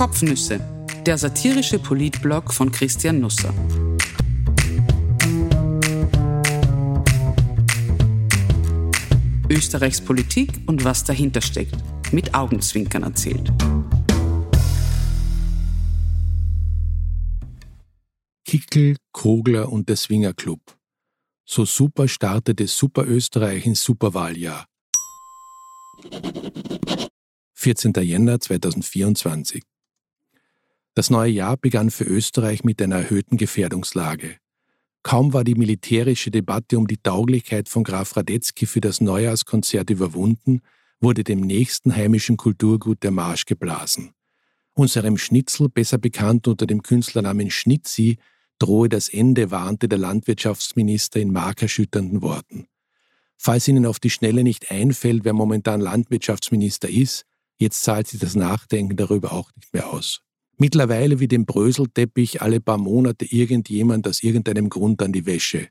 Kopfnüsse, der satirische Politblog von Christian Nusser. Österreichs Politik und was dahinter steckt, mit Augenzwinkern erzählt. Kickel, Kogler und der Swinger Club. So super startete Super Österreich ins Superwahljahr. 14. Jänner 2024. Das neue Jahr begann für Österreich mit einer erhöhten Gefährdungslage. Kaum war die militärische Debatte um die Tauglichkeit von Graf Radetzky für das Neujahrskonzert überwunden, wurde dem nächsten heimischen Kulturgut der Marsch geblasen. Unserem Schnitzel, besser bekannt unter dem Künstlernamen Schnitzi, drohe das Ende, warnte der Landwirtschaftsminister in markerschütternden Worten. Falls Ihnen auf die Schnelle nicht einfällt, wer momentan Landwirtschaftsminister ist, Jetzt zahlt sich das Nachdenken darüber auch nicht mehr aus. Mittlerweile wie dem Bröselteppich alle paar Monate irgendjemand aus irgendeinem Grund an die Wäsche.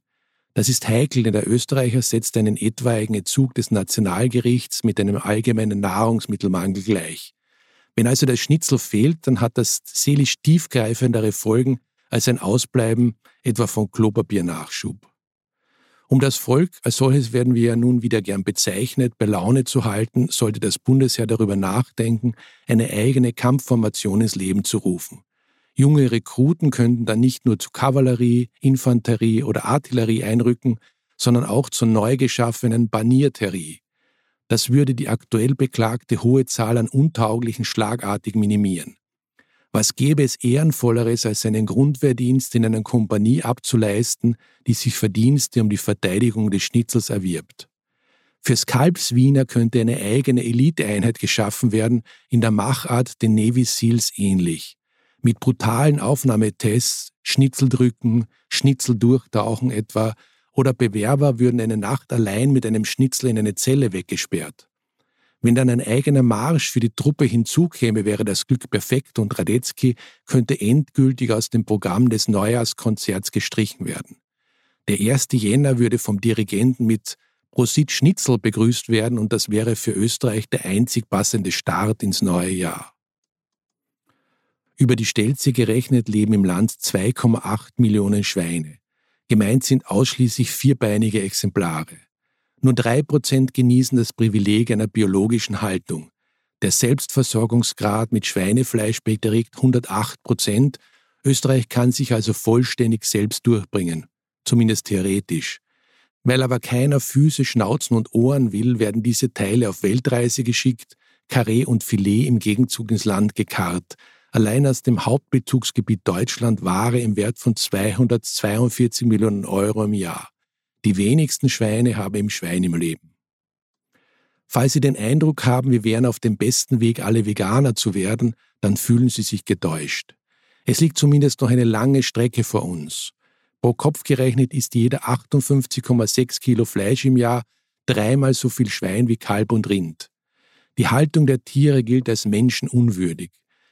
Das ist heikel, denn der Österreicher setzt einen etwaigen Zug des Nationalgerichts mit einem allgemeinen Nahrungsmittelmangel gleich. Wenn also der Schnitzel fehlt, dann hat das seelisch tiefgreifendere Folgen als ein Ausbleiben etwa von Klopapiernachschub. Um das Volk als solches werden wir ja nun wieder gern bezeichnet, bei Laune zu halten, sollte das Bundesheer darüber nachdenken, eine eigene Kampfformation ins Leben zu rufen. Junge Rekruten könnten dann nicht nur zu Kavallerie, Infanterie oder Artillerie einrücken, sondern auch zur neu geschaffenen Banierterie. Das würde die aktuell beklagte hohe Zahl an Untauglichen schlagartig minimieren. Was gäbe es Ehrenvolleres, als seinen Grundwehrdienst in einer Kompanie abzuleisten, die sich Verdienste um die Verteidigung des Schnitzels erwirbt? Fürs Kalbswiener könnte eine eigene Eliteeinheit geschaffen werden, in der Machart den Navy Seals ähnlich. Mit brutalen Aufnahmetests, Schnitzeldrücken, Schnitzeldurchtauchen etwa, oder Bewerber würden eine Nacht allein mit einem Schnitzel in eine Zelle weggesperrt. Wenn dann ein eigener Marsch für die Truppe hinzukäme, wäre das Glück perfekt und Radetzky könnte endgültig aus dem Programm des Neujahrskonzerts gestrichen werden. Der 1. Jänner würde vom Dirigenten mit Prosit Schnitzel begrüßt werden und das wäre für Österreich der einzig passende Start ins neue Jahr. Über die Stelze gerechnet leben im Land 2,8 Millionen Schweine. Gemeint sind ausschließlich vierbeinige Exemplare. Nur drei Prozent genießen das Privileg einer biologischen Haltung. Der Selbstversorgungsgrad mit Schweinefleisch beträgt 108 Prozent. Österreich kann sich also vollständig selbst durchbringen, zumindest theoretisch. Weil aber keiner Füße, Schnauzen und Ohren will, werden diese Teile auf Weltreise geschickt, Karree und Filet im Gegenzug ins Land gekarrt. Allein aus dem Hauptbezugsgebiet Deutschland Ware im Wert von 242 Millionen Euro im Jahr. Die wenigsten Schweine haben im Schwein im Leben. Falls Sie den Eindruck haben, wir wären auf dem besten Weg, alle Veganer zu werden, dann fühlen Sie sich getäuscht. Es liegt zumindest noch eine lange Strecke vor uns. Pro Kopf gerechnet ist jeder 58,6 Kilo Fleisch im Jahr dreimal so viel Schwein wie Kalb und Rind. Die Haltung der Tiere gilt als menschenunwürdig.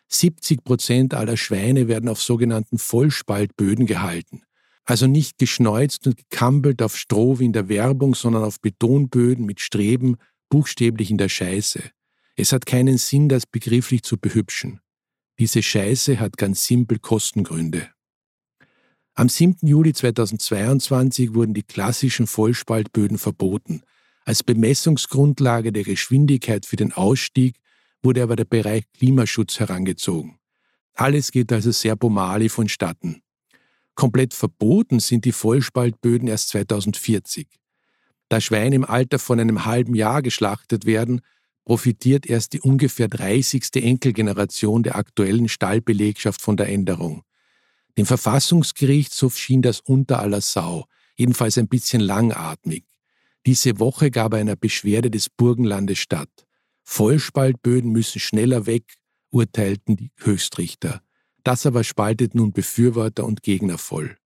70 Prozent aller Schweine werden auf sogenannten Vollspaltböden gehalten. Also nicht geschneuzt und gekampelt auf Stroh wie in der Werbung, sondern auf Betonböden mit Streben, buchstäblich in der Scheiße. Es hat keinen Sinn, das begrifflich zu behübschen. Diese Scheiße hat ganz simpel Kostengründe. Am 7. Juli 2022 wurden die klassischen Vollspaltböden verboten. Als Bemessungsgrundlage der Geschwindigkeit für den Ausstieg wurde aber der Bereich Klimaschutz herangezogen. Alles geht also sehr bomali vonstatten. Komplett verboten sind die Vollspaltböden erst 2040. Da Schweine im Alter von einem halben Jahr geschlachtet werden, profitiert erst die ungefähr 30. Enkelgeneration der aktuellen Stallbelegschaft von der Änderung. Dem Verfassungsgerichtshof schien das unter aller Sau, jedenfalls ein bisschen langatmig. Diese Woche gab er einer Beschwerde des Burgenlandes statt. Vollspaltböden müssen schneller weg, urteilten die Höchstrichter. Das aber spaltet nun Befürworter und Gegner voll.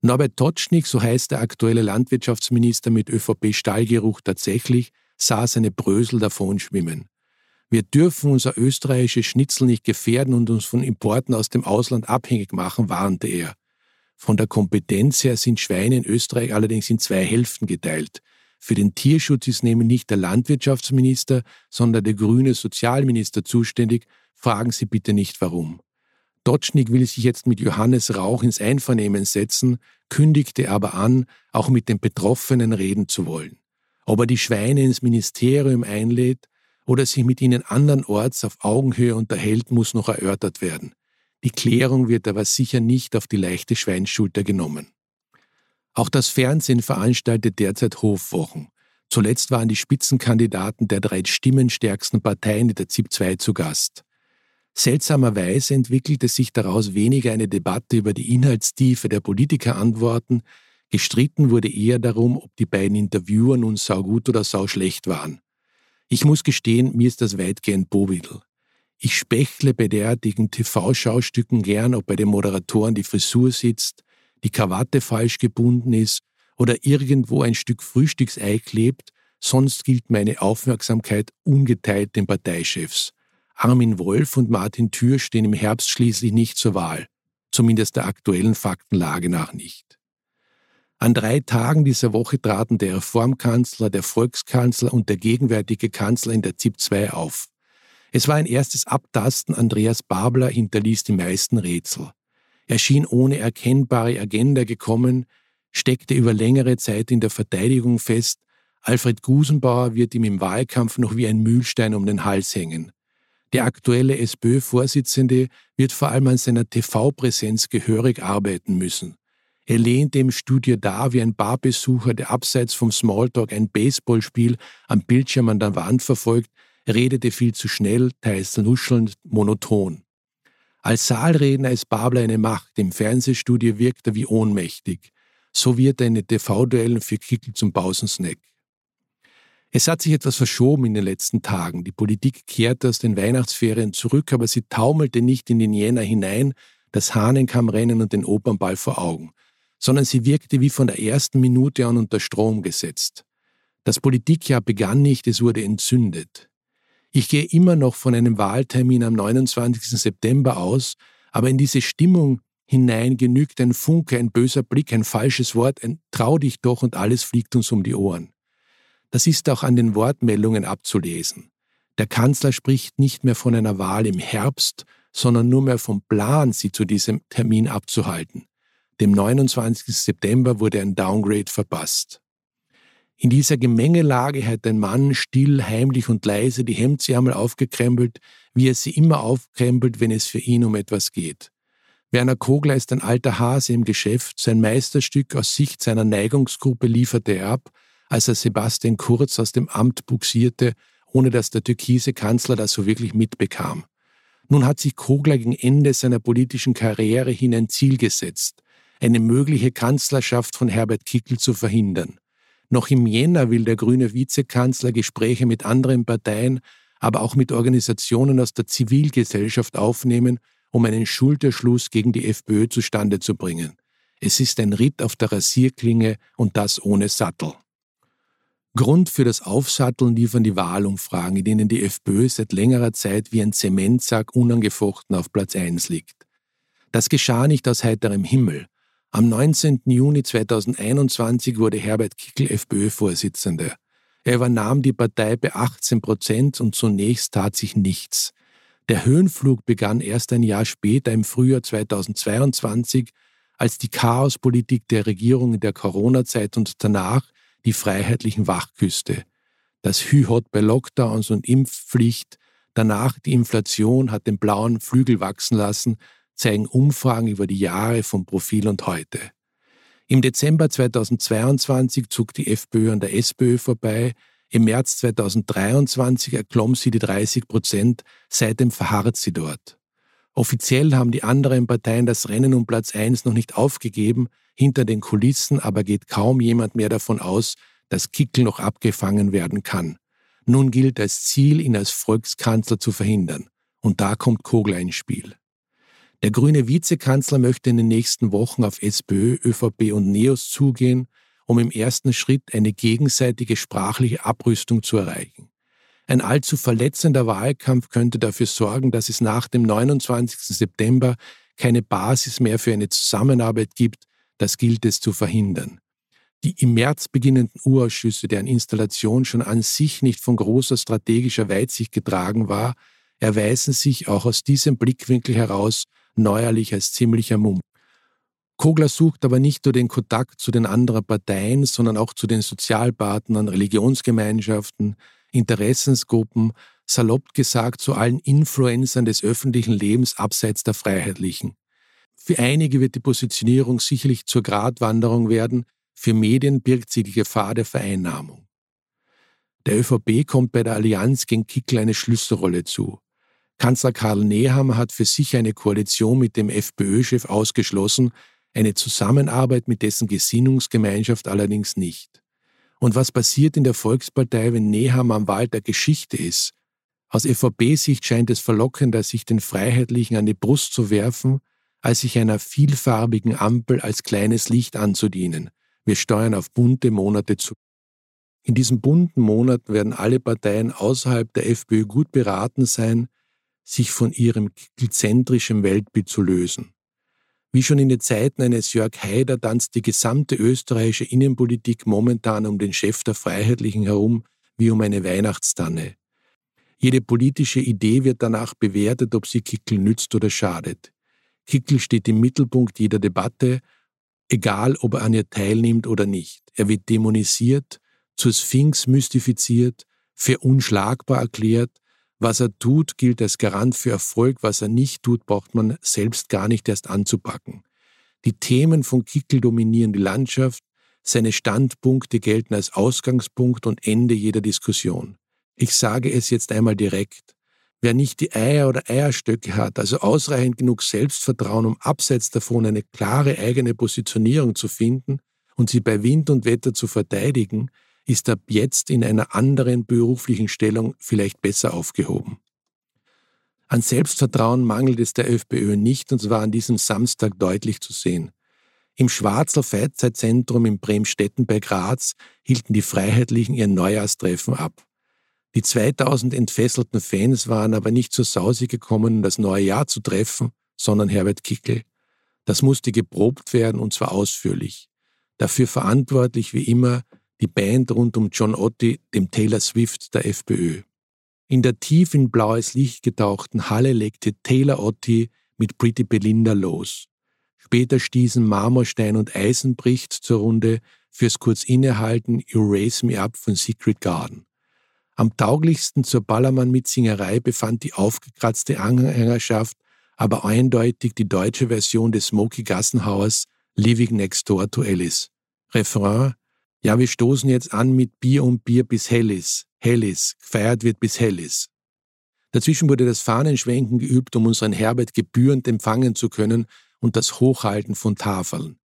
Norbert Totschnig, so heißt der aktuelle Landwirtschaftsminister mit ÖVP-Stallgeruch tatsächlich, sah seine Brösel davon schwimmen. Wir dürfen unser österreichisches Schnitzel nicht gefährden und uns von Importen aus dem Ausland abhängig machen, warnte er. Von der Kompetenz her sind Schweine in Österreich allerdings in zwei Hälften geteilt. Für den Tierschutz ist nämlich nicht der Landwirtschaftsminister, sondern der grüne Sozialminister zuständig. Fragen Sie bitte nicht warum. Dotschnik will sich jetzt mit Johannes Rauch ins Einvernehmen setzen, kündigte aber an, auch mit den Betroffenen reden zu wollen. Ob er die Schweine ins Ministerium einlädt oder sich mit ihnen andernorts auf Augenhöhe unterhält, muss noch erörtert werden. Die Klärung wird aber sicher nicht auf die leichte Schweinschulter genommen. Auch das Fernsehen veranstaltet derzeit Hofwochen. Zuletzt waren die Spitzenkandidaten der drei stimmenstärksten Parteien in der ZIP 2 zu Gast. Seltsamerweise entwickelte sich daraus weniger eine Debatte über die Inhaltstiefe der Politikerantworten, gestritten wurde eher darum, ob die beiden Interviewer nun saugut oder sauschlecht waren. Ich muss gestehen, mir ist das weitgehend Bowidl. Ich spechle bei derartigen TV-Schaustücken gern, ob bei den Moderatoren die Frisur sitzt, die Krawatte falsch gebunden ist oder irgendwo ein Stück Frühstücksei klebt, sonst gilt meine Aufmerksamkeit ungeteilt den Parteichefs. Armin Wolf und Martin Thür stehen im Herbst schließlich nicht zur Wahl, zumindest der aktuellen Faktenlage nach nicht. An drei Tagen dieser Woche traten der Reformkanzler, der Volkskanzler und der gegenwärtige Kanzler in der ZIP 2 auf. Es war ein erstes Abtasten, Andreas Babler hinterließ die meisten Rätsel. Er schien ohne erkennbare Agenda gekommen, steckte über längere Zeit in der Verteidigung fest, Alfred Gusenbauer wird ihm im Wahlkampf noch wie ein Mühlstein um den Hals hängen. Der aktuelle SPÖ-Vorsitzende wird vor allem an seiner TV-Präsenz gehörig arbeiten müssen. Er lehnte im Studio da wie ein Barbesucher, der abseits vom Smalltalk ein Baseballspiel am Bildschirm an der Wand verfolgt, redete viel zu schnell, teils nuschelnd, monoton. Als Saalredner ist Babler eine Macht, im Fernsehstudio wirkt er wie ohnmächtig. So wird er in den TV-Duellen für Kickel zum Pausensnack. Es hat sich etwas verschoben in den letzten Tagen. Die Politik kehrte aus den Weihnachtsferien zurück, aber sie taumelte nicht in den Jänner hinein, das Hahnenkammrennen und den Opernball vor Augen, sondern sie wirkte wie von der ersten Minute an unter Strom gesetzt. Das Politikjahr begann nicht, es wurde entzündet. Ich gehe immer noch von einem Wahltermin am 29. September aus, aber in diese Stimmung hinein genügt ein Funke, ein böser Blick, ein falsches Wort, ein Trau dich doch und alles fliegt uns um die Ohren. Das ist auch an den Wortmeldungen abzulesen. Der Kanzler spricht nicht mehr von einer Wahl im Herbst, sondern nur mehr vom Plan, sie zu diesem Termin abzuhalten. Dem 29. September wurde ein Downgrade verpasst. In dieser Gemengelage hat ein Mann still, heimlich und leise die Hemdsärmel aufgekrempelt, wie er sie immer aufkrempelt, wenn es für ihn um etwas geht. Werner Kogler ist ein alter Hase im Geschäft, sein Meisterstück aus Sicht seiner Neigungsgruppe lieferte er ab, als er Sebastian Kurz aus dem Amt buxierte, ohne dass der türkise Kanzler das so wirklich mitbekam. Nun hat sich Kogler gegen Ende seiner politischen Karriere hin ein Ziel gesetzt, eine mögliche Kanzlerschaft von Herbert Kickl zu verhindern. Noch im Jänner will der grüne Vizekanzler Gespräche mit anderen Parteien, aber auch mit Organisationen aus der Zivilgesellschaft aufnehmen, um einen Schulterschluss gegen die FPÖ zustande zu bringen. Es ist ein Ritt auf der Rasierklinge und das ohne Sattel. Grund für das Aufsatteln liefern die Wahlumfragen, in denen die FPÖ seit längerer Zeit wie ein Zementsack unangefochten auf Platz 1 liegt. Das geschah nicht aus heiterem Himmel. Am 19. Juni 2021 wurde Herbert Kickl FPÖ-Vorsitzender. Er übernahm die Partei bei 18 Prozent und zunächst tat sich nichts. Der Höhenflug begann erst ein Jahr später im Frühjahr 2022, als die Chaospolitik der Regierung in der Corona-Zeit und danach die freiheitlichen Wachküste. Das Hühot bei Lockdowns und Impfpflicht, danach die Inflation hat den blauen Flügel wachsen lassen, zeigen Umfragen über die Jahre vom Profil und heute. Im Dezember 2022 zog die FPÖ an der SPÖ vorbei, im März 2023 erklomm sie die 30 Prozent, seitdem verharrt sie dort. Offiziell haben die anderen Parteien das Rennen um Platz 1 noch nicht aufgegeben, hinter den Kulissen aber geht kaum jemand mehr davon aus, dass Kickel noch abgefangen werden kann. Nun gilt als Ziel, ihn als Volkskanzler zu verhindern. Und da kommt Kogler ins Spiel. Der grüne Vizekanzler möchte in den nächsten Wochen auf SPÖ, ÖVP und NEOS zugehen, um im ersten Schritt eine gegenseitige sprachliche Abrüstung zu erreichen. Ein allzu verletzender Wahlkampf könnte dafür sorgen, dass es nach dem 29. September keine Basis mehr für eine Zusammenarbeit gibt, das gilt es zu verhindern. Die im März beginnenden Urausschüsse, deren Installation schon an sich nicht von großer strategischer Weitsicht getragen war, erweisen sich auch aus diesem Blickwinkel heraus neuerlich als ziemlicher Mumm. Kogler sucht aber nicht nur den Kontakt zu den anderen Parteien, sondern auch zu den Sozialpartnern, Religionsgemeinschaften, Interessensgruppen, salopp gesagt zu allen Influencern des öffentlichen Lebens abseits der Freiheitlichen. Für einige wird die Positionierung sicherlich zur Gratwanderung werden, für Medien birgt sie die Gefahr der Vereinnahmung. Der ÖVP kommt bei der Allianz gegen Kickl eine Schlüsselrolle zu. Kanzler Karl Nehammer hat für sich eine Koalition mit dem FPÖ-Chef ausgeschlossen, eine Zusammenarbeit mit dessen Gesinnungsgemeinschaft allerdings nicht. Und was passiert in der Volkspartei, wenn Nehammer am Wald der Geschichte ist? Aus ÖVP-Sicht scheint es verlockender, sich den Freiheitlichen an die Brust zu werfen, als sich einer vielfarbigen Ampel als kleines Licht anzudienen. Wir steuern auf bunte Monate zu. In diesen bunten Monaten werden alle Parteien außerhalb der FPÖ gut beraten sein, sich von ihrem zentrischen Weltbild zu lösen. Wie schon in den Zeiten eines Jörg Haider tanzt die gesamte österreichische Innenpolitik momentan um den Chef der Freiheitlichen herum wie um eine Weihnachtstanne. Jede politische Idee wird danach bewertet, ob sie Kickel nützt oder schadet. Kickel steht im Mittelpunkt jeder Debatte, egal ob er an ihr teilnimmt oder nicht. Er wird dämonisiert, zur Sphinx mystifiziert, für unschlagbar erklärt, was er tut, gilt als Garant für Erfolg. Was er nicht tut, braucht man selbst gar nicht erst anzupacken. Die Themen von Kickel dominieren die Landschaft. Seine Standpunkte gelten als Ausgangspunkt und Ende jeder Diskussion. Ich sage es jetzt einmal direkt. Wer nicht die Eier oder Eierstöcke hat, also ausreichend genug Selbstvertrauen, um abseits davon eine klare eigene Positionierung zu finden und sie bei Wind und Wetter zu verteidigen, ist ab jetzt in einer anderen beruflichen Stellung vielleicht besser aufgehoben. An Selbstvertrauen mangelt es der FPÖ nicht, und zwar an diesem Samstag deutlich zu sehen. Im Schwarzer Freizeitzentrum in Bremstetten bei Graz hielten die Freiheitlichen ihr Neujahrstreffen ab. Die 2000 entfesselten Fans waren aber nicht zur Sause gekommen, um das neue Jahr zu treffen, sondern Herbert Kickel. Das musste geprobt werden und zwar ausführlich. Dafür verantwortlich wie immer die Band rund um John Otti, dem Taylor Swift der FPÖ. In der tief in blaues Licht getauchten Halle legte Taylor Otti mit Pretty Belinda los. Später stießen Marmorstein und Eisenbricht zur Runde fürs kurz Innehalten You Raise Me Up von Secret Garden. Am tauglichsten zur Ballermann-Mitsingerei befand die aufgekratzte Anhängerschaft aber eindeutig die deutsche Version des Smoky Gassenhauers Living Next Door to Alice. Refrain ja, wir stoßen jetzt an mit Bier und Bier bis Hellis, Hellis, gefeiert wird bis Hellis. Dazwischen wurde das Fahnenschwenken geübt, um unseren Herbert gebührend empfangen zu können und das Hochhalten von Tafeln.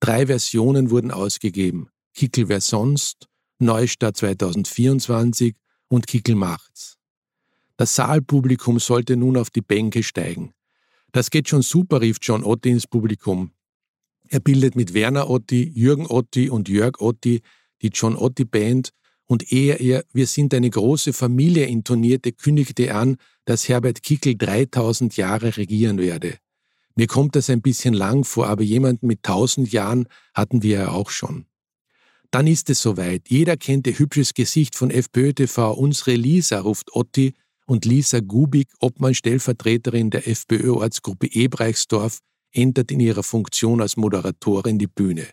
Drei Versionen wurden ausgegeben. Kickel wer sonst, Neustart 2024 und Kickel macht's. Das Saalpublikum sollte nun auf die Bänke steigen. Das geht schon super, rief John Otti ins Publikum. Er bildet mit Werner Otti, Jürgen Otti und Jörg Otti die John Otti Band und ehe er Wir sind eine große Familie intonierte, kündigte er an, dass Herbert Kickel 3000 Jahre regieren werde. Mir kommt das ein bisschen lang vor, aber jemanden mit 1000 Jahren hatten wir ja auch schon. Dann ist es soweit. Jeder kennt ihr hübsches Gesicht von FPÖ TV. Unsere Lisa, ruft Otti und Lisa Gubik, Obmann Stellvertreterin der FPÖ-Ortsgruppe Ebreichsdorf, ändert in ihrer Funktion als Moderatorin die Bühne.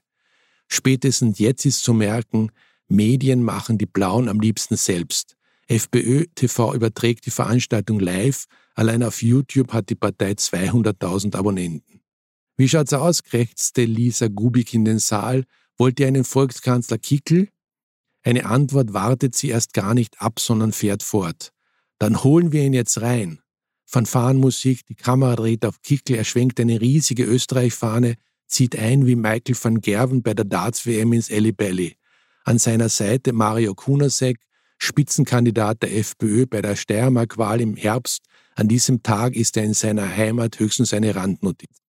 Spätestens jetzt ist zu merken, Medien machen die Blauen am liebsten selbst. FPÖ TV überträgt die Veranstaltung live, allein auf YouTube hat die Partei 200.000 Abonnenten. Wie schaut's aus? krächzte Lisa Gubik in den Saal. Wollt ihr einen Volkskanzler Kickel? Eine Antwort wartet sie erst gar nicht ab, sondern fährt fort. Dann holen wir ihn jetzt rein. Fanfarenmusik, die Kamera dreht auf Kickel, er schwenkt eine riesige Österreich-Fahne, zieht ein wie Michael van Gerven bei der Darts-WM ins Ellie Belly. An seiner Seite Mario Kunasek, Spitzenkandidat der FPÖ bei der Steiermark-Wahl im Herbst. An diesem Tag ist er in seiner Heimat höchstens eine Randnotiz.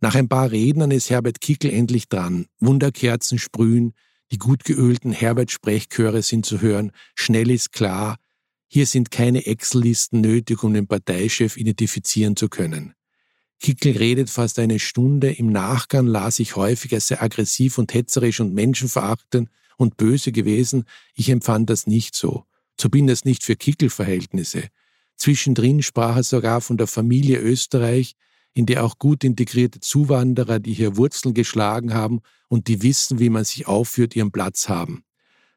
Nach ein paar Rednern ist Herbert Kickel endlich dran. Wunderkerzen sprühen, die gut geölten Herbert-Sprechchöre sind zu hören, schnell ist klar, hier sind keine Excel-Listen nötig, um den Parteichef identifizieren zu können. Kickel redet fast eine Stunde, im Nachgang las ich häufig, er sei aggressiv und hetzerisch und menschenverachtend und böse gewesen. Ich empfand das nicht so. Zumindest nicht für Kickel-Verhältnisse. Zwischendrin sprach er sogar von der Familie Österreich, in der auch gut integrierte Zuwanderer, die hier Wurzeln geschlagen haben und die wissen, wie man sich aufführt, ihren Platz haben.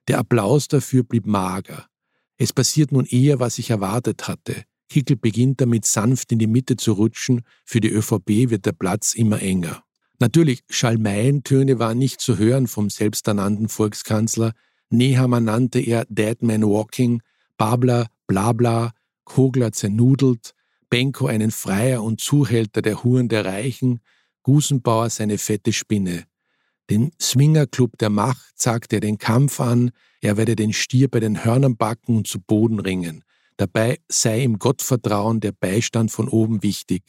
Der Applaus dafür blieb mager. Es passiert nun eher, was ich erwartet hatte. Kickel beginnt damit sanft in die Mitte zu rutschen, für die ÖVP wird der Platz immer enger. Natürlich, Schalmeientöne waren nicht zu hören vom selbsternannten Volkskanzler, Nehammer nannte er Deadman Walking, Babler Blabla, Kogler zernudelt, Benko einen Freier und Zuhälter der Huren der Reichen, Gusenbauer seine fette Spinne. Den Swingerclub der Macht sagte er den Kampf an, er werde den Stier bei den Hörnern backen und zu Boden ringen. Dabei sei im Gottvertrauen der Beistand von oben wichtig.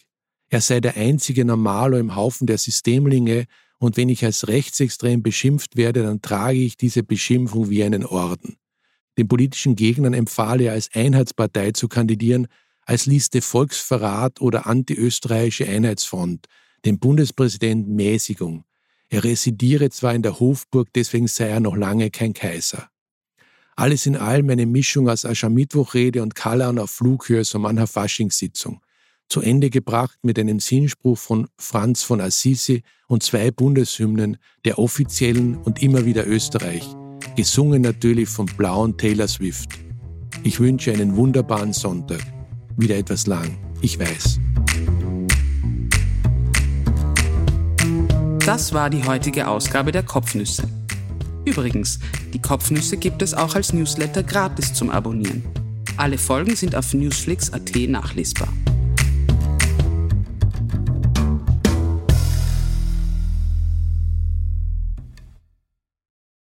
Er sei der einzige Normalo im Haufen der Systemlinge und wenn ich als rechtsextrem beschimpft werde, dann trage ich diese Beschimpfung wie einen Orden. Den politischen Gegnern empfahle er als Einheitspartei zu kandidieren, als Liste Volksverrat oder antiösterreichische Einheitsfront, dem Bundespräsidenten Mäßigung. Er residiere zwar in der Hofburg, deswegen sei er noch lange kein Kaiser. Alles in allem eine Mischung aus Aschermittwochrede und Kallern auf Flughöhe so mancher Faschingssitzung. Zu Ende gebracht mit einem Sinnspruch von Franz von Assisi und zwei Bundeshymnen, der offiziellen und immer wieder Österreich, gesungen natürlich vom blauen Taylor Swift. Ich wünsche einen wunderbaren Sonntag. Wieder etwas lang, ich weiß. Das war die heutige Ausgabe der Kopfnüsse. Übrigens, die Kopfnüsse gibt es auch als Newsletter gratis zum Abonnieren. Alle Folgen sind auf newsflix.at nachlesbar.